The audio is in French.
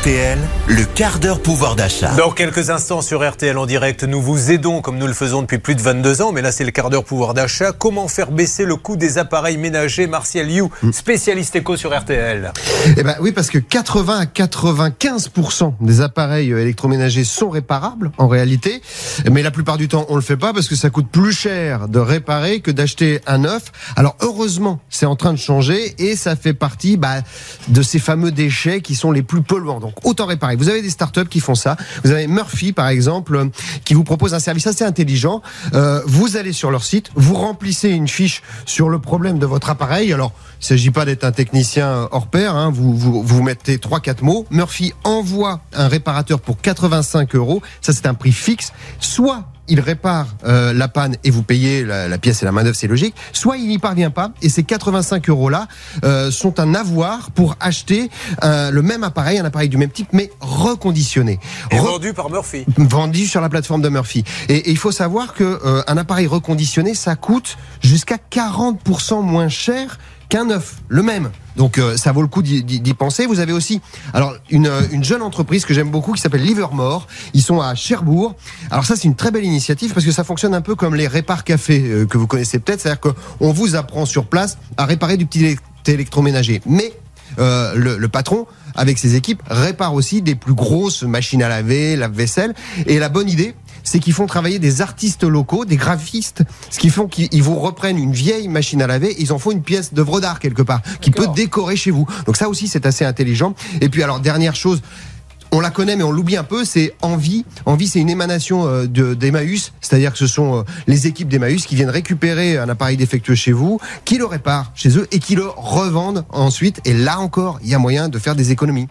RTL, le quart d'heure pouvoir d'achat. Dans quelques instants sur RTL en direct, nous vous aidons comme nous le faisons depuis plus de 22 ans, mais là c'est le quart d'heure pouvoir d'achat. Comment faire baisser le coût des appareils ménagers? Martial You, spécialiste éco sur RTL. Eh ben oui, parce que 80 à 95% des appareils euh, électroménagers sont réparables en réalité, mais la plupart du temps on le fait pas parce que ça coûte plus cher de réparer que d'acheter un neuf. Alors heureusement, c'est en train de changer et ça fait partie bah, de ces fameux déchets qui sont les plus polluants. Donc autant réparer. Vous avez des startups qui font ça. Vous avez Murphy par exemple qui vous propose un service assez intelligent. Euh, vous allez sur leur site, vous remplissez une fiche sur le problème de votre appareil. Alors il s'agit pas d'être un technicien hors pair. Hein. Vous, vous vous mettez trois quatre mots. Murphy envoie un réparateur pour 85 euros. Ça c'est un prix fixe. Soit il répare euh, la panne et vous payez la, la pièce et la main d'œuvre, c'est logique. Soit il n'y parvient pas et ces 85 euros là euh, sont un avoir pour acheter euh, le même appareil, un appareil du même type mais reconditionné, Et Re- vendu par Murphy. vendu sur la plateforme de Murphy. Et, et il faut savoir que euh, un appareil reconditionné, ça coûte jusqu'à 40% moins cher qu'un neuf, le même. Donc euh, ça vaut le coup d'y- penser. Vous avez aussi alors une, euh, une jeune entreprise que j'aime beaucoup qui s'appelle Livermore. Ils sont à Cherbourg. Alors ça c'est une très belle initiative parce que ça fonctionne un peu comme les répar café euh, que vous connaissez peut-être. C'est-à-dire qu'on vous apprend sur place à réparer du petit élect- électroménager. Mais le patron, avec ses équipes, répare aussi des plus grosses machines à laver, lave-vaisselle. Et la bonne idée, c'est qu'ils font travailler des artistes locaux, des graphistes, ce qui font qu'ils vous reprennent une vieille machine à laver, et ils en font une pièce d'œuvre d'art quelque part, qui peut décorer chez vous. Donc ça aussi, c'est assez intelligent. Et puis alors, dernière chose, on la connaît mais on l'oublie un peu, c'est Envie. Envie, c'est une émanation euh, de d'Emmaüs, c'est-à-dire que ce sont euh, les équipes d'Emmaüs qui viennent récupérer un appareil défectueux chez vous, qui le réparent chez eux et qui le revendent ensuite. Et là encore, il y a moyen de faire des économies.